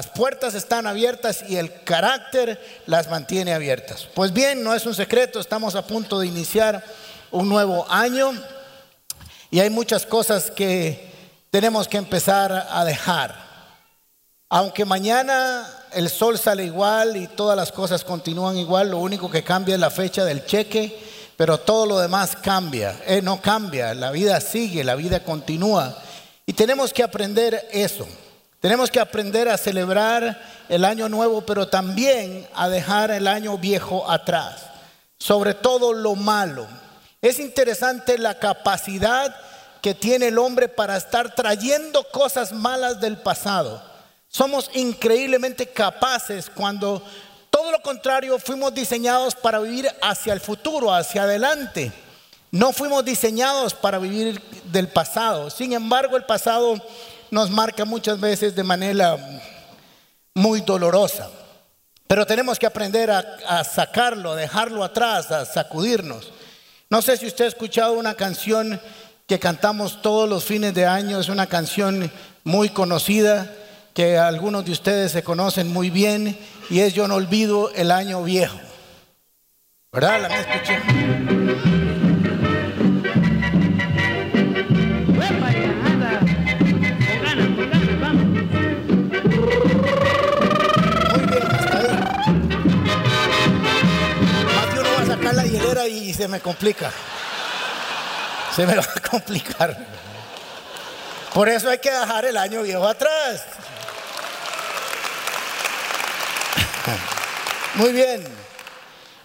Las puertas están abiertas y el carácter las mantiene abiertas. Pues bien, no es un secreto, estamos a punto de iniciar un nuevo año y hay muchas cosas que tenemos que empezar a dejar. Aunque mañana el sol sale igual y todas las cosas continúan igual, lo único que cambia es la fecha del cheque, pero todo lo demás cambia. Eh, no cambia, la vida sigue, la vida continúa. Y tenemos que aprender eso. Tenemos que aprender a celebrar el año nuevo, pero también a dejar el año viejo atrás. Sobre todo lo malo. Es interesante la capacidad que tiene el hombre para estar trayendo cosas malas del pasado. Somos increíblemente capaces cuando todo lo contrario fuimos diseñados para vivir hacia el futuro, hacia adelante. No fuimos diseñados para vivir del pasado. Sin embargo, el pasado nos marca muchas veces de manera muy dolorosa. Pero tenemos que aprender a, a sacarlo, a dejarlo atrás, a sacudirnos. No sé si usted ha escuchado una canción que cantamos todos los fines de año, es una canción muy conocida que algunos de ustedes se conocen muy bien y es Yo no olvido el año viejo. ¿Verdad? La escuché. Y se me complica se me va a complicar. Por eso hay que dejar el año viejo atrás. Muy bien.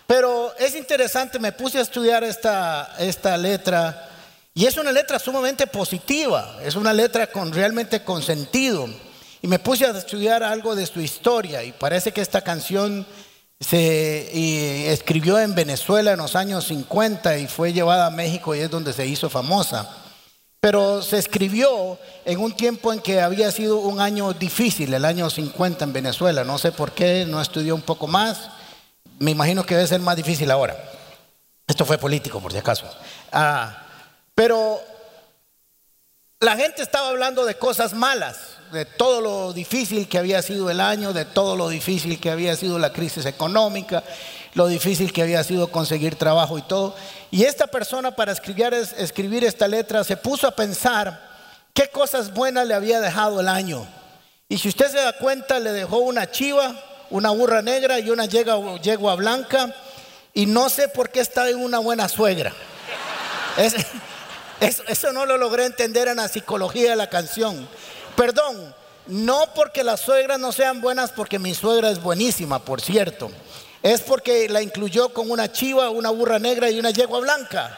Pero es interesante, me puse a estudiar esta, esta letra y es una letra sumamente positiva, es una letra con realmente con sentido. Y me puse a estudiar algo de su historia y parece que esta canción se escribió en Venezuela en los años 50 y fue llevada a México y es donde se hizo famosa. Pero se escribió en un tiempo en que había sido un año difícil, el año 50 en Venezuela. No sé por qué, no estudió un poco más. Me imagino que debe ser más difícil ahora. Esto fue político, por si acaso. Ah, pero la gente estaba hablando de cosas malas de todo lo difícil que había sido el año, de todo lo difícil que había sido la crisis económica, lo difícil que había sido conseguir trabajo y todo. Y esta persona para escribir, esta letra se puso a pensar qué cosas buenas le había dejado el año. Y si usted se da cuenta, le dejó una chiva, una burra negra y una yegua, yegua blanca. Y no sé por qué está en una buena suegra. eso no lo logré entender en la psicología de la canción. Perdón, no porque las suegras no sean buenas, porque mi suegra es buenísima, por cierto. Es porque la incluyó con una chiva, una burra negra y una yegua blanca.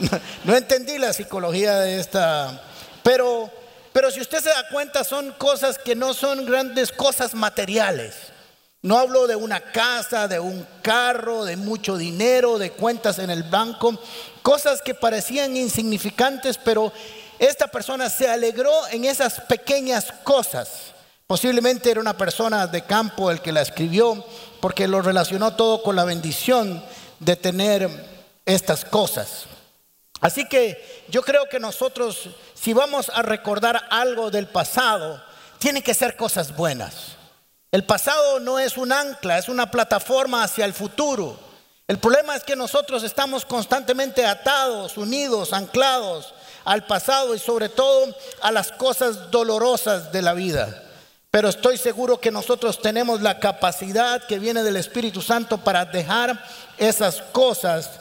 no, entendí la psicología de esta. Pero, pero si usted se da cuenta, son cosas que no son grandes cosas materiales. No hablo de una casa, de un carro, de mucho dinero, de cuentas en el banco, cosas que parecían insignificantes, pero esta persona se alegró en esas pequeñas cosas. Posiblemente era una persona de campo el que la escribió, porque lo relacionó todo con la bendición de tener estas cosas. Así que yo creo que nosotros, si vamos a recordar algo del pasado, tienen que ser cosas buenas. El pasado no es un ancla, es una plataforma hacia el futuro. El problema es que nosotros estamos constantemente atados, unidos, anclados al pasado y sobre todo a las cosas dolorosas de la vida. Pero estoy seguro que nosotros tenemos la capacidad que viene del Espíritu Santo para dejar esas cosas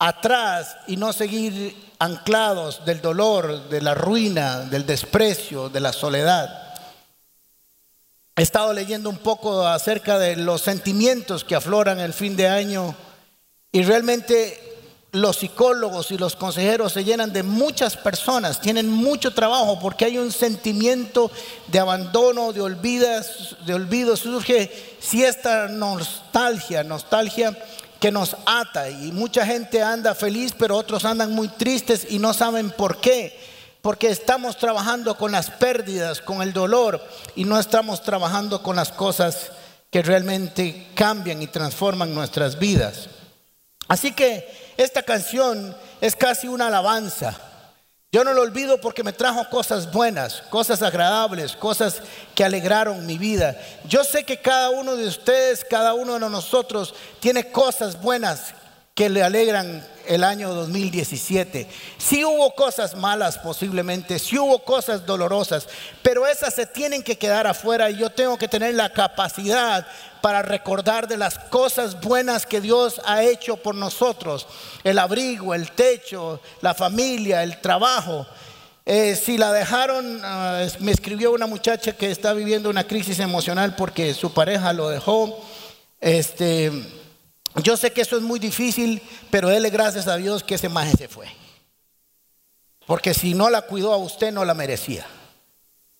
atrás y no seguir anclados del dolor, de la ruina, del desprecio, de la soledad. He estado leyendo un poco acerca de los sentimientos que afloran el fin de año y realmente los psicólogos y los consejeros se llenan de muchas personas, tienen mucho trabajo porque hay un sentimiento de abandono, de olvidas, de olvido, surge si esta nostalgia, nostalgia que nos ata y mucha gente anda feliz, pero otros andan muy tristes y no saben por qué. Porque estamos trabajando con las pérdidas, con el dolor y no estamos trabajando con las cosas que realmente cambian y transforman nuestras vidas. Así que esta canción es casi una alabanza Yo no lo olvido porque me trajo cosas buenas, cosas agradables, cosas que alegraron mi vida. Yo sé que cada uno de ustedes, cada uno de nosotros tiene cosas buenas que le alegran el año 2017. Sí hubo cosas malas posiblemente, sí hubo cosas dolorosas, pero esas se tienen que quedar afuera y yo tengo que tener la capacidad para recordar de las cosas buenas que Dios ha hecho por nosotros. El abrigo, el techo, la familia, el trabajo. Eh, si la dejaron, ah, me escribió una muchacha que está viviendo una crisis emocional porque su pareja lo dejó. Este, yo sé que eso es muy difícil, pero déle gracias a Dios que ese maje se fue. Porque si no la cuidó a usted, no la merecía.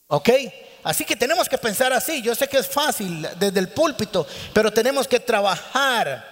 ¿Ok? Así que tenemos que pensar así. Yo sé que es fácil desde el púlpito, pero tenemos que trabajar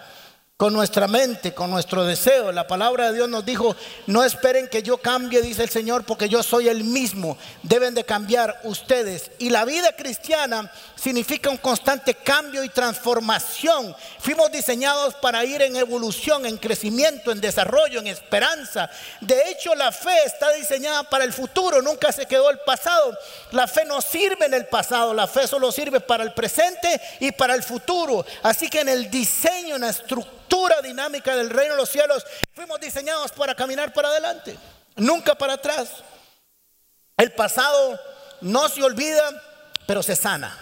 con nuestra mente, con nuestro deseo. La palabra de Dios nos dijo, no esperen que yo cambie, dice el Señor, porque yo soy el mismo. Deben de cambiar ustedes. Y la vida cristiana significa un constante cambio y transformación. Fuimos diseñados para ir en evolución, en crecimiento, en desarrollo, en esperanza. De hecho, la fe está diseñada para el futuro, nunca se quedó el pasado. La fe no sirve en el pasado, la fe solo sirve para el presente y para el futuro. Así que en el diseño, en la estructura, dinámica del reino de los cielos, fuimos diseñados para caminar para adelante, nunca para atrás. El pasado no se olvida, pero se sana,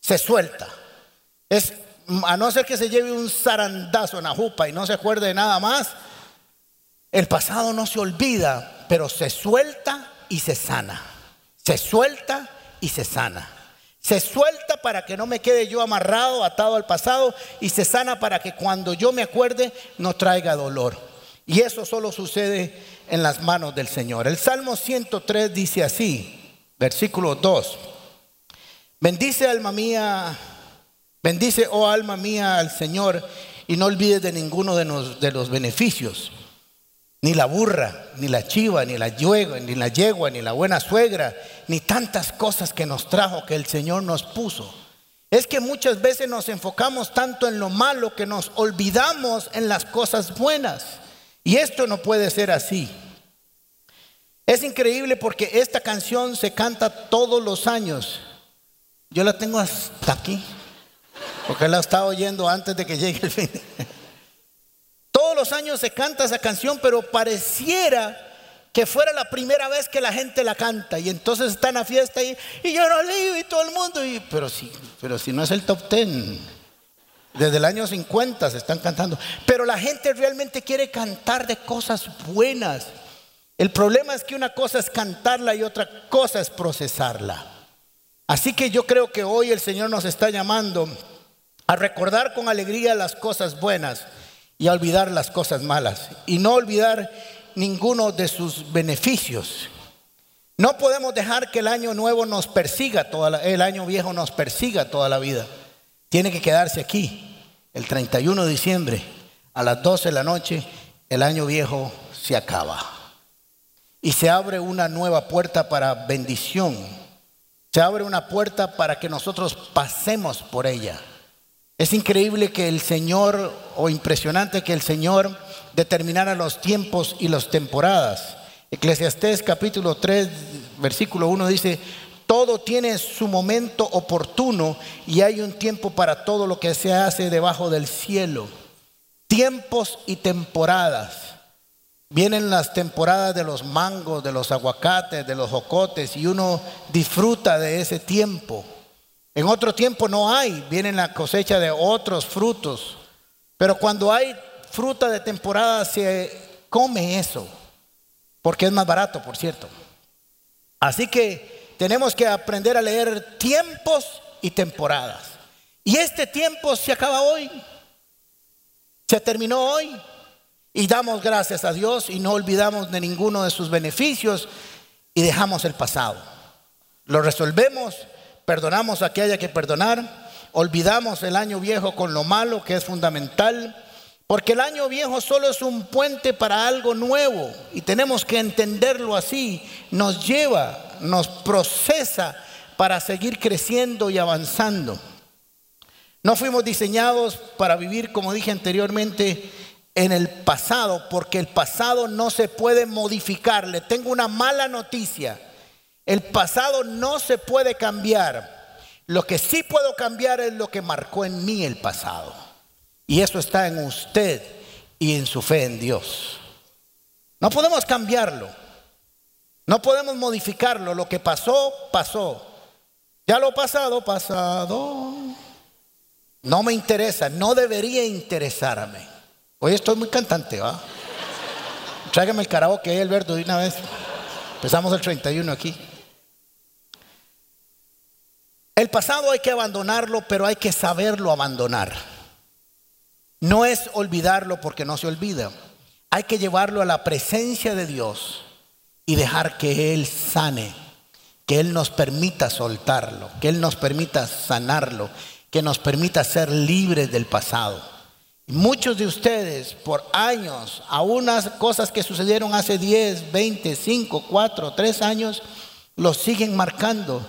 se suelta. Es a no ser que se lleve un zarandazo en la jupa y no se acuerde de nada más, el pasado no se olvida, pero se suelta y se sana. Se suelta y se sana. Se suelta para que no me quede yo amarrado, atado al pasado, y se sana para que cuando yo me acuerde no traiga dolor. Y eso solo sucede en las manos del Señor. El Salmo 103 dice así, versículo 2. Bendice alma mía, bendice, oh alma mía, al Señor, y no olvides de ninguno de los, de los beneficios ni la burra, ni la chiva, ni la yegua, ni la yegua, ni la buena suegra, ni tantas cosas que nos trajo que el Señor nos puso. Es que muchas veces nos enfocamos tanto en lo malo que nos olvidamos en las cosas buenas. Y esto no puede ser así. Es increíble porque esta canción se canta todos los años. Yo la tengo hasta aquí, porque la estaba oyendo antes de que llegue el fin. Años se canta esa canción, pero pareciera que fuera la primera vez que la gente la canta y entonces está en la fiesta y, y yo no leo y todo el mundo, y, pero, si, pero si no es el top ten, desde el año 50 se están cantando, pero la gente realmente quiere cantar de cosas buenas. El problema es que una cosa es cantarla y otra cosa es procesarla. Así que yo creo que hoy el Señor nos está llamando a recordar con alegría las cosas buenas y a olvidar las cosas malas y no olvidar ninguno de sus beneficios. No podemos dejar que el año nuevo nos persiga, toda el año viejo nos persiga toda la vida. Tiene que quedarse aquí, el 31 de diciembre, a las 12 de la noche, el año viejo se acaba. Y se abre una nueva puerta para bendición. Se abre una puerta para que nosotros pasemos por ella. Es increíble que el Señor, o impresionante que el Señor determinara los tiempos y las temporadas. Eclesiastés capítulo 3, versículo 1 dice, todo tiene su momento oportuno y hay un tiempo para todo lo que se hace debajo del cielo. Tiempos y temporadas. Vienen las temporadas de los mangos, de los aguacates, de los jocotes y uno disfruta de ese tiempo. En otro tiempo no hay, viene la cosecha de otros frutos. Pero cuando hay fruta de temporada se come eso, porque es más barato, por cierto. Así que tenemos que aprender a leer tiempos y temporadas. Y este tiempo se acaba hoy, se terminó hoy. Y damos gracias a Dios y no olvidamos de ninguno de sus beneficios y dejamos el pasado. Lo resolvemos perdonamos a que haya que perdonar, olvidamos el año viejo con lo malo que es fundamental, porque el año viejo solo es un puente para algo nuevo y tenemos que entenderlo así, nos lleva, nos procesa para seguir creciendo y avanzando. No fuimos diseñados para vivir, como dije anteriormente, en el pasado porque el pasado no se puede modificar. Le tengo una mala noticia. El pasado no se puede cambiar. Lo que sí puedo cambiar es lo que marcó en mí el pasado. Y eso está en usted y en su fe en Dios. No podemos cambiarlo. No podemos modificarlo. Lo que pasó, pasó. Ya lo pasado, pasado. No me interesa, no debería interesarme. Hoy estoy muy cantante, ¿va? Tráigame el karaoke, Alberto, de una vez. Empezamos el 31 aquí. El pasado hay que abandonarlo, pero hay que saberlo abandonar. No es olvidarlo porque no se olvida. Hay que llevarlo a la presencia de Dios y dejar que Él sane, que Él nos permita soltarlo, que Él nos permita sanarlo, que nos permita ser libres del pasado. Muchos de ustedes por años, a unas cosas que sucedieron hace 10, 20, 5, 4, 3 años, los siguen marcando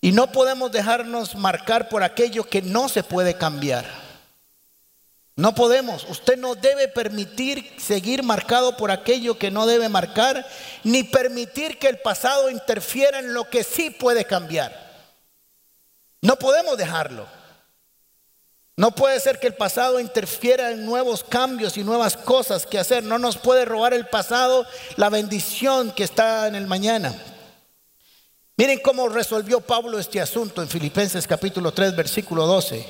y no podemos dejarnos marcar por aquello que no se puede cambiar. No podemos. Usted no debe permitir seguir marcado por aquello que no debe marcar, ni permitir que el pasado interfiera en lo que sí puede cambiar. No podemos dejarlo. No puede ser que el pasado interfiera en nuevos cambios y nuevas cosas que hacer. No nos puede robar el pasado la bendición que está en el mañana. Miren cómo resolvió Pablo este asunto en Filipenses capítulo 3, versículo 12.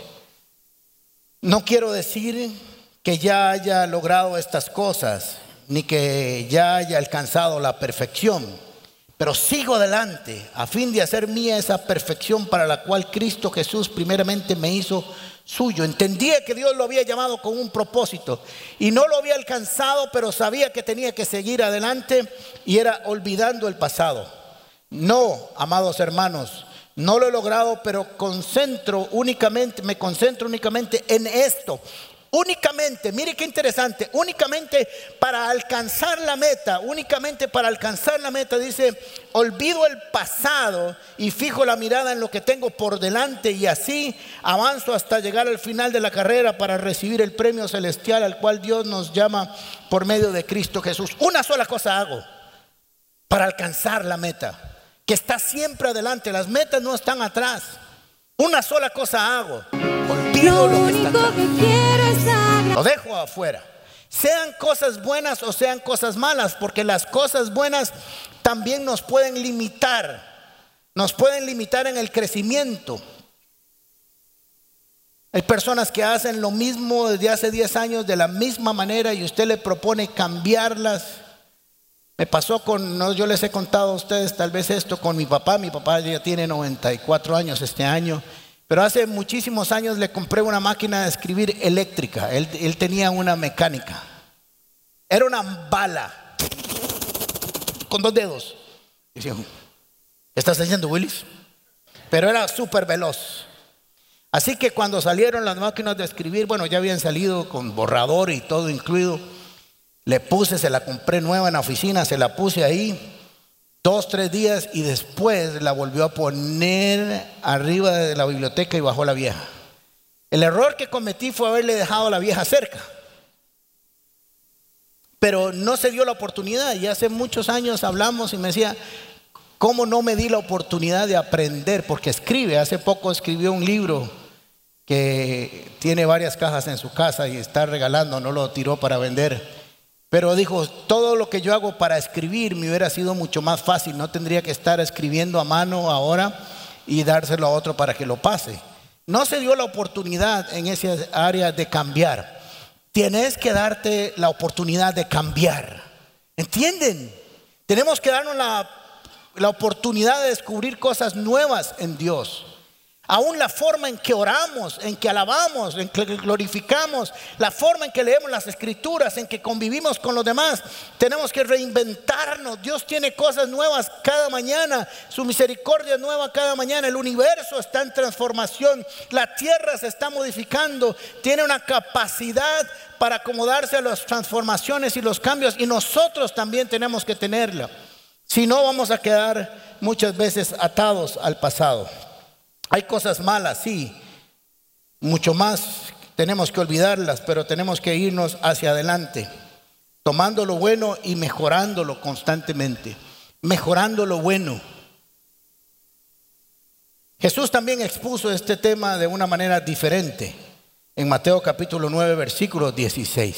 No quiero decir que ya haya logrado estas cosas, ni que ya haya alcanzado la perfección, pero sigo adelante a fin de hacer mía esa perfección para la cual Cristo Jesús primeramente me hizo suyo. Entendía que Dios lo había llamado con un propósito y no lo había alcanzado, pero sabía que tenía que seguir adelante y era olvidando el pasado. No, amados hermanos, no lo he logrado, pero concentro únicamente, me concentro únicamente en esto. Únicamente, mire qué interesante, únicamente para alcanzar la meta, únicamente para alcanzar la meta, dice, olvido el pasado y fijo la mirada en lo que tengo por delante y así avanzo hasta llegar al final de la carrera para recibir el premio celestial al cual Dios nos llama por medio de Cristo Jesús. Una sola cosa hago para alcanzar la meta que está siempre adelante. Las metas no están atrás. Una sola cosa hago. Olvido lo, que está Lo dejo afuera. Sean cosas buenas o sean cosas malas, porque las cosas buenas también nos pueden limitar. Nos pueden limitar en el crecimiento. Hay personas que hacen lo mismo desde hace 10 años de la misma manera y usted le propone cambiarlas me pasó con, no, yo les he contado a ustedes tal vez esto con mi papá, mi papá ya tiene 94 años este año, pero hace muchísimos años le compré una máquina de escribir eléctrica, él, tenía una mecánica, era una bala con dos dedos. ¿qué ¿estás haciendo Willis? Pero era súper veloz. Así que cuando salieron las máquinas de escribir, bueno, ya habían salido con borrador y todo incluido. Le puse, se la compré nueva en la oficina, se la puse ahí dos, tres días y después la volvió a poner arriba de la biblioteca y bajó la vieja. El error que cometí fue haberle dejado a la vieja cerca. Pero no se dio la oportunidad y hace muchos años hablamos y me decía, ¿cómo no me di la oportunidad de aprender? Porque escribe, hace poco escribió un libro que tiene varias cajas en su casa y está regalando, no lo tiró para vender pero dijo, todo lo que yo hago para escribir me hubiera sido mucho más fácil, no tendría que estar escribiendo a mano ahora y dárselo a otro para que lo pase. No se dio la oportunidad en esa área de cambiar. Tienes que darte la oportunidad de cambiar. ¿Entienden? Tenemos que darnos la, la oportunidad de descubrir cosas nuevas en Dios. Aún la forma en que oramos, en que alabamos, en que glorificamos, la forma en que leemos las escrituras, en que convivimos con los demás, tenemos que reinventarnos. Dios tiene cosas nuevas cada mañana, su misericordia nueva cada mañana, el universo está en transformación, la tierra se está modificando, tiene una capacidad para acomodarse a las transformaciones y los cambios y nosotros también tenemos que tenerla. Si no, vamos a quedar muchas veces atados al pasado. Hay cosas malas, sí, mucho más tenemos que olvidarlas, pero tenemos que irnos hacia adelante, tomando lo bueno y mejorándolo constantemente, mejorando lo bueno. Jesús también expuso este tema de una manera diferente en Mateo capítulo 9, versículo 16.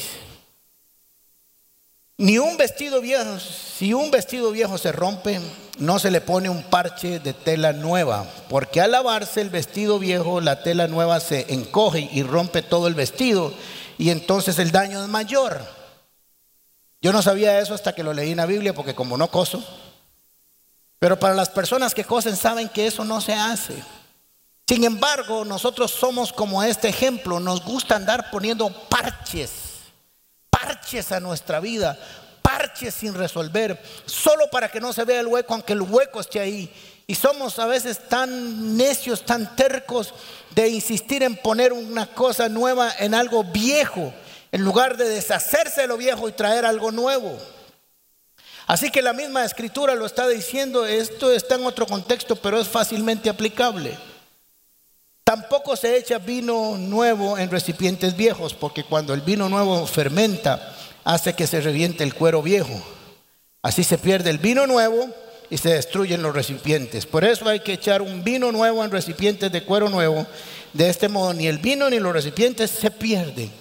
Ni un vestido viejo, si un vestido viejo se rompe, no se le pone un parche de tela nueva, porque al lavarse el vestido viejo, la tela nueva se encoge y rompe todo el vestido, y entonces el daño es mayor. Yo no sabía eso hasta que lo leí en la Biblia, porque como no coso, pero para las personas que cosen saben que eso no se hace. Sin embargo, nosotros somos como este ejemplo, nos gusta andar poniendo parches parches a nuestra vida, parches sin resolver, solo para que no se vea el hueco, aunque el hueco esté ahí. Y somos a veces tan necios, tan tercos de insistir en poner una cosa nueva en algo viejo, en lugar de deshacerse de lo viejo y traer algo nuevo. Así que la misma escritura lo está diciendo, esto está en otro contexto, pero es fácilmente aplicable. Tampoco se echa vino nuevo en recipientes viejos, porque cuando el vino nuevo fermenta, hace que se reviente el cuero viejo. Así se pierde el vino nuevo y se destruyen los recipientes. Por eso hay que echar un vino nuevo en recipientes de cuero nuevo. De este modo ni el vino ni los recipientes se pierden.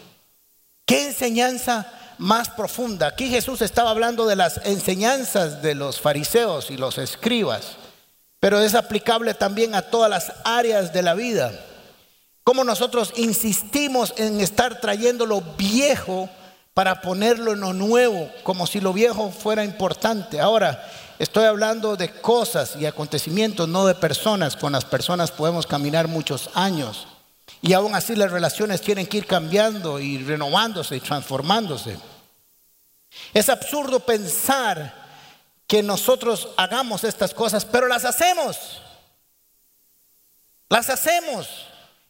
¿Qué enseñanza más profunda? Aquí Jesús estaba hablando de las enseñanzas de los fariseos y los escribas pero es aplicable también a todas las áreas de la vida. Como nosotros insistimos en estar trayendo lo viejo para ponerlo en lo nuevo, como si lo viejo fuera importante. Ahora, estoy hablando de cosas y acontecimientos, no de personas. Con las personas podemos caminar muchos años. Y aún así las relaciones tienen que ir cambiando y renovándose y transformándose. Es absurdo pensar que nosotros hagamos estas cosas, pero las hacemos. Las hacemos.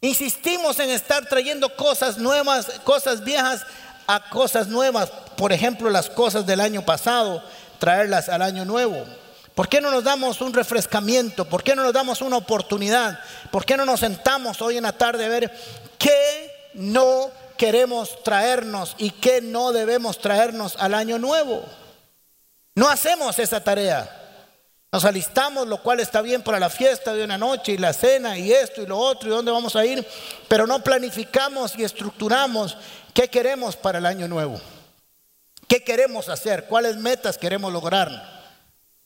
Insistimos en estar trayendo cosas nuevas, cosas viejas a cosas nuevas. Por ejemplo, las cosas del año pasado, traerlas al año nuevo. ¿Por qué no nos damos un refrescamiento? ¿Por qué no nos damos una oportunidad? ¿Por qué no nos sentamos hoy en la tarde a ver qué no queremos traernos y qué no debemos traernos al año nuevo? No hacemos esa tarea. Nos alistamos, lo cual está bien para la fiesta de una noche y la cena y esto y lo otro y dónde vamos a ir, pero no planificamos y estructuramos qué queremos para el año nuevo. ¿Qué queremos hacer? ¿Cuáles metas queremos lograr?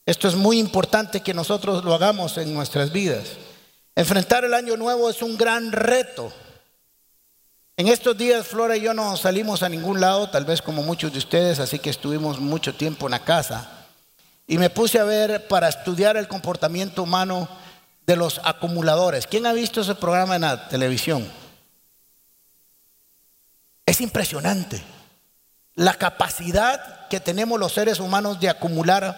Esto es muy importante que nosotros lo hagamos en nuestras vidas. Enfrentar el año nuevo es un gran reto. En estos días Flora y yo no salimos a ningún lado, tal vez como muchos de ustedes, así que estuvimos mucho tiempo en la casa. Y me puse a ver para estudiar el comportamiento humano de los acumuladores. ¿Quién ha visto ese programa en la televisión? Es impresionante la capacidad que tenemos los seres humanos de acumular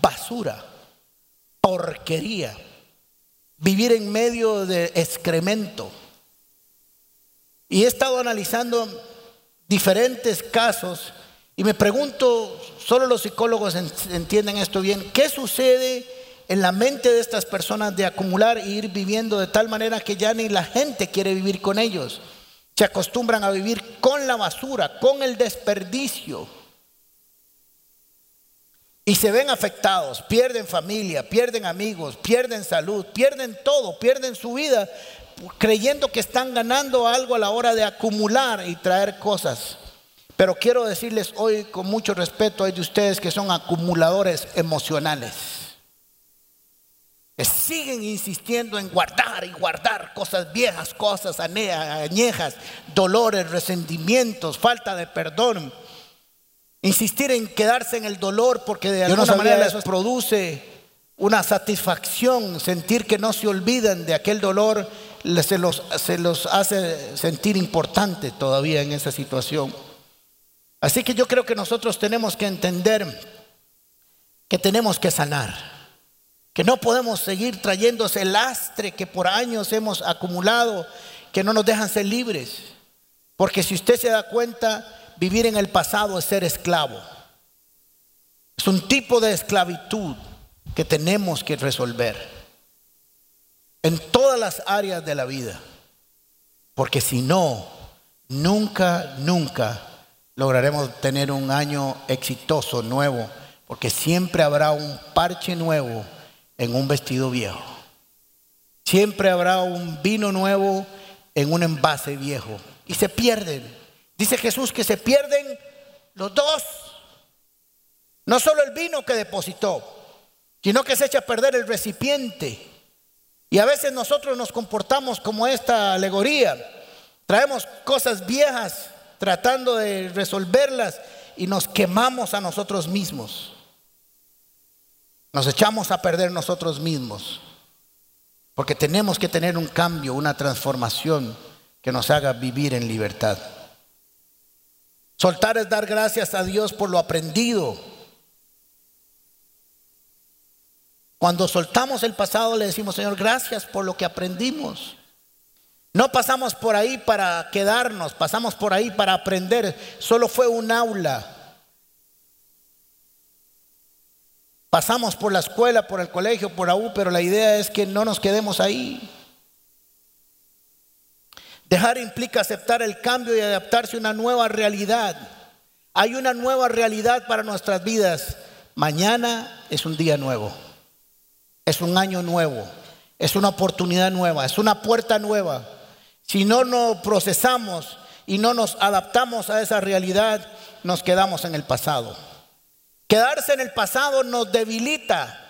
basura, porquería, vivir en medio de excremento y he estado analizando diferentes casos y me pregunto, solo los psicólogos entienden esto bien, ¿qué sucede en la mente de estas personas de acumular e ir viviendo de tal manera que ya ni la gente quiere vivir con ellos? Se acostumbran a vivir con la basura, con el desperdicio. Y se ven afectados, pierden familia, pierden amigos, pierden salud, pierden todo, pierden su vida creyendo que están ganando algo a la hora de acumular y traer cosas. Pero quiero decirles hoy con mucho respeto, hay de ustedes que son acumuladores emocionales. Que siguen insistiendo en guardar y guardar cosas viejas, cosas añejas, dolores, resentimientos, falta de perdón. Insistir en quedarse en el dolor porque de alguna manera les produce una satisfacción, sentir que no se olvidan de aquel dolor se los, se los hace sentir importante todavía en esa situación. Así que yo creo que nosotros tenemos que entender que tenemos que sanar, que no podemos seguir trayéndose el lastre que por años hemos acumulado, que no nos dejan ser libres. Porque si usted se da cuenta, vivir en el pasado es ser esclavo. Es un tipo de esclavitud que tenemos que resolver en todas las áreas de la vida. Porque si no, nunca, nunca lograremos tener un año exitoso, nuevo, porque siempre habrá un parche nuevo en un vestido viejo. Siempre habrá un vino nuevo en un envase viejo. Y se pierden. Dice Jesús que se pierden los dos. No solo el vino que depositó, sino que se echa a perder el recipiente. Y a veces nosotros nos comportamos como esta alegoría. Traemos cosas viejas tratando de resolverlas y nos quemamos a nosotros mismos. Nos echamos a perder nosotros mismos. Porque tenemos que tener un cambio, una transformación que nos haga vivir en libertad. Soltar es dar gracias a Dios por lo aprendido. Cuando soltamos el pasado le decimos, Señor, gracias por lo que aprendimos. No pasamos por ahí para quedarnos, pasamos por ahí para aprender. Solo fue un aula. Pasamos por la escuela, por el colegio, por AU, pero la idea es que no nos quedemos ahí. Dejar implica aceptar el cambio y adaptarse a una nueva realidad. Hay una nueva realidad para nuestras vidas. Mañana es un día nuevo. Es un año nuevo. Es una oportunidad nueva. Es una puerta nueva. Si no nos procesamos y no nos adaptamos a esa realidad, nos quedamos en el pasado. Quedarse en el pasado nos debilita,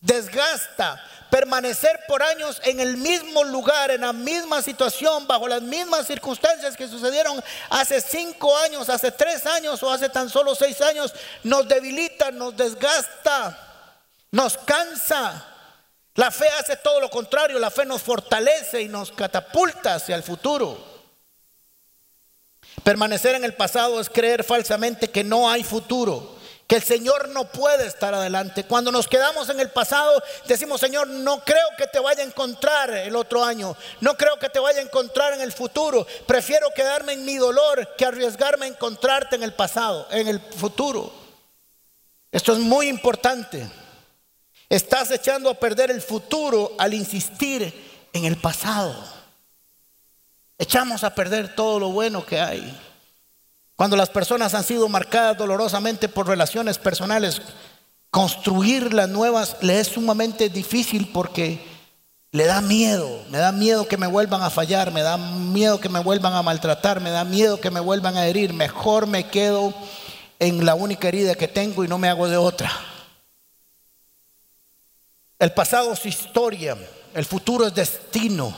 desgasta. Permanecer por años en el mismo lugar, en la misma situación, bajo las mismas circunstancias que sucedieron hace cinco años, hace tres años o hace tan solo seis años, nos debilita, nos desgasta, nos cansa. La fe hace todo lo contrario, la fe nos fortalece y nos catapulta hacia el futuro. Permanecer en el pasado es creer falsamente que no hay futuro, que el Señor no puede estar adelante. Cuando nos quedamos en el pasado, decimos, Señor, no creo que te vaya a encontrar el otro año, no creo que te vaya a encontrar en el futuro. Prefiero quedarme en mi dolor que arriesgarme a encontrarte en el pasado, en el futuro. Esto es muy importante. Estás echando a perder el futuro al insistir en el pasado. Echamos a perder todo lo bueno que hay. Cuando las personas han sido marcadas dolorosamente por relaciones personales, construir las nuevas le es sumamente difícil porque le da miedo, me da miedo que me vuelvan a fallar, me da miedo que me vuelvan a maltratar, me da miedo que me vuelvan a herir. Mejor me quedo en la única herida que tengo y no me hago de otra. El pasado es historia, el futuro es destino.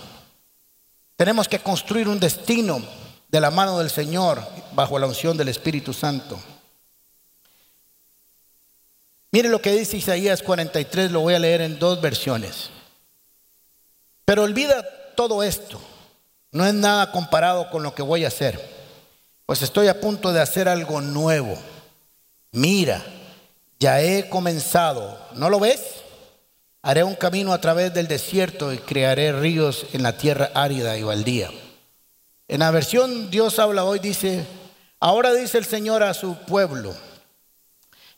Tenemos que construir un destino de la mano del Señor bajo la unción del Espíritu Santo. Mire lo que dice Isaías 43, lo voy a leer en dos versiones. Pero olvida todo esto, no es nada comparado con lo que voy a hacer, pues estoy a punto de hacer algo nuevo. Mira, ya he comenzado, ¿no lo ves? Haré un camino a través del desierto y crearé ríos en la tierra árida y baldía. En la versión Dios habla hoy dice, ahora dice el Señor a su pueblo,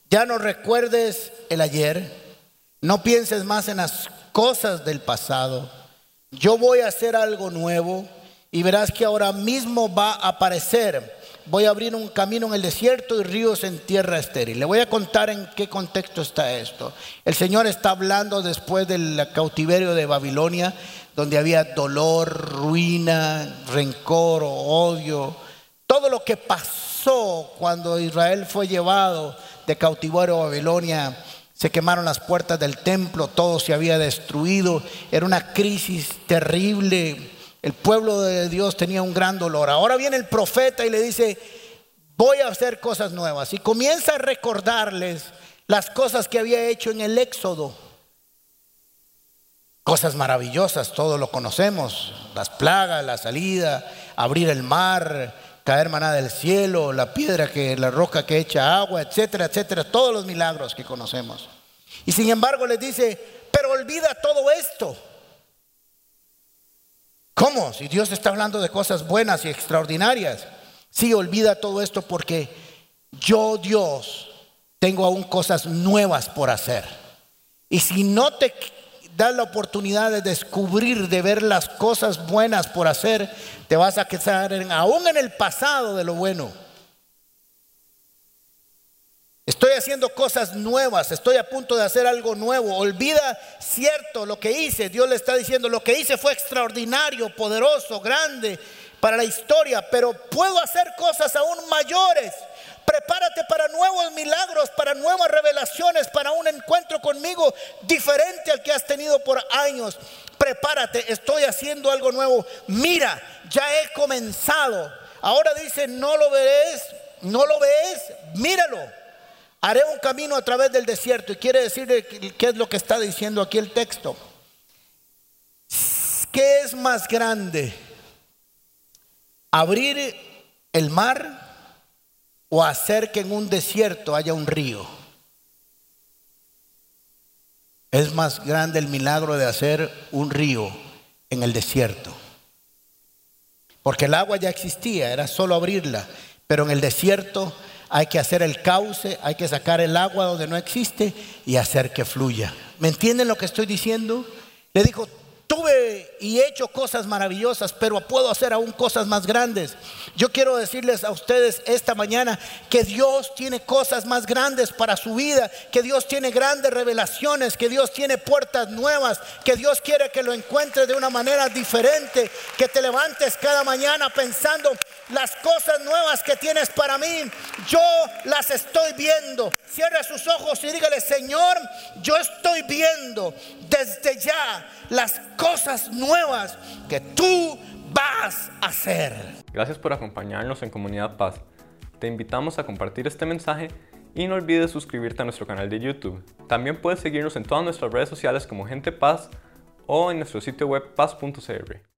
ya no recuerdes el ayer, no pienses más en las cosas del pasado, yo voy a hacer algo nuevo y verás que ahora mismo va a aparecer voy a abrir un camino en el desierto y ríos en tierra estéril. Le voy a contar en qué contexto está esto. El Señor está hablando después del cautiverio de Babilonia, donde había dolor, ruina, rencor, odio, todo lo que pasó cuando Israel fue llevado de cautiverio a Babilonia. Se quemaron las puertas del templo, todo se había destruido, era una crisis terrible el pueblo de Dios tenía un gran dolor. Ahora viene el profeta y le dice, voy a hacer cosas nuevas. Y comienza a recordarles las cosas que había hecho en el Éxodo. Cosas maravillosas, todos lo conocemos. Las plagas, la salida, abrir el mar, caer maná del cielo, la piedra que, la roca que echa agua, etcétera, etcétera. Todos los milagros que conocemos. Y sin embargo les dice, pero olvida todo esto. ¿Cómo? Si Dios está hablando de cosas buenas y extraordinarias. Sí, olvida todo esto porque yo, Dios, tengo aún cosas nuevas por hacer. Y si no te das la oportunidad de descubrir, de ver las cosas buenas por hacer, te vas a quedar aún en el pasado de lo bueno. Estoy haciendo cosas nuevas, estoy a punto de hacer algo nuevo. Olvida cierto lo que hice. Dios le está diciendo, lo que hice fue extraordinario, poderoso, grande para la historia, pero puedo hacer cosas aún mayores. Prepárate para nuevos milagros, para nuevas revelaciones, para un encuentro conmigo diferente al que has tenido por años. Prepárate, estoy haciendo algo nuevo. Mira, ya he comenzado. Ahora dice, no lo ves, no lo ves, míralo. Haré un camino a través del desierto. Y quiere decir qué es lo que está diciendo aquí el texto. ¿Qué es más grande? ¿Abrir el mar o hacer que en un desierto haya un río? Es más grande el milagro de hacer un río en el desierto. Porque el agua ya existía, era solo abrirla. Pero en el desierto hay que hacer el cauce, hay que sacar el agua donde no existe y hacer que fluya. ¿Me entienden lo que estoy diciendo? Le dijo, tuve y he hecho cosas maravillosas, pero puedo hacer aún cosas más grandes. Yo quiero decirles a ustedes esta mañana que Dios tiene cosas más grandes para su vida, que Dios tiene grandes revelaciones, que Dios tiene puertas nuevas, que Dios quiere que lo encuentres de una manera diferente, que te levantes cada mañana pensando las cosas nuevas que tienes para mí. Yo las estoy viendo. Cierra sus ojos y dígale, Señor, yo estoy viendo desde ya las cosas nuevas que tú vas a hacer. Gracias por acompañarnos en Comunidad Paz. Te invitamos a compartir este mensaje y no olvides suscribirte a nuestro canal de YouTube. También puedes seguirnos en todas nuestras redes sociales como Gente Paz o en nuestro sitio web paz.cr.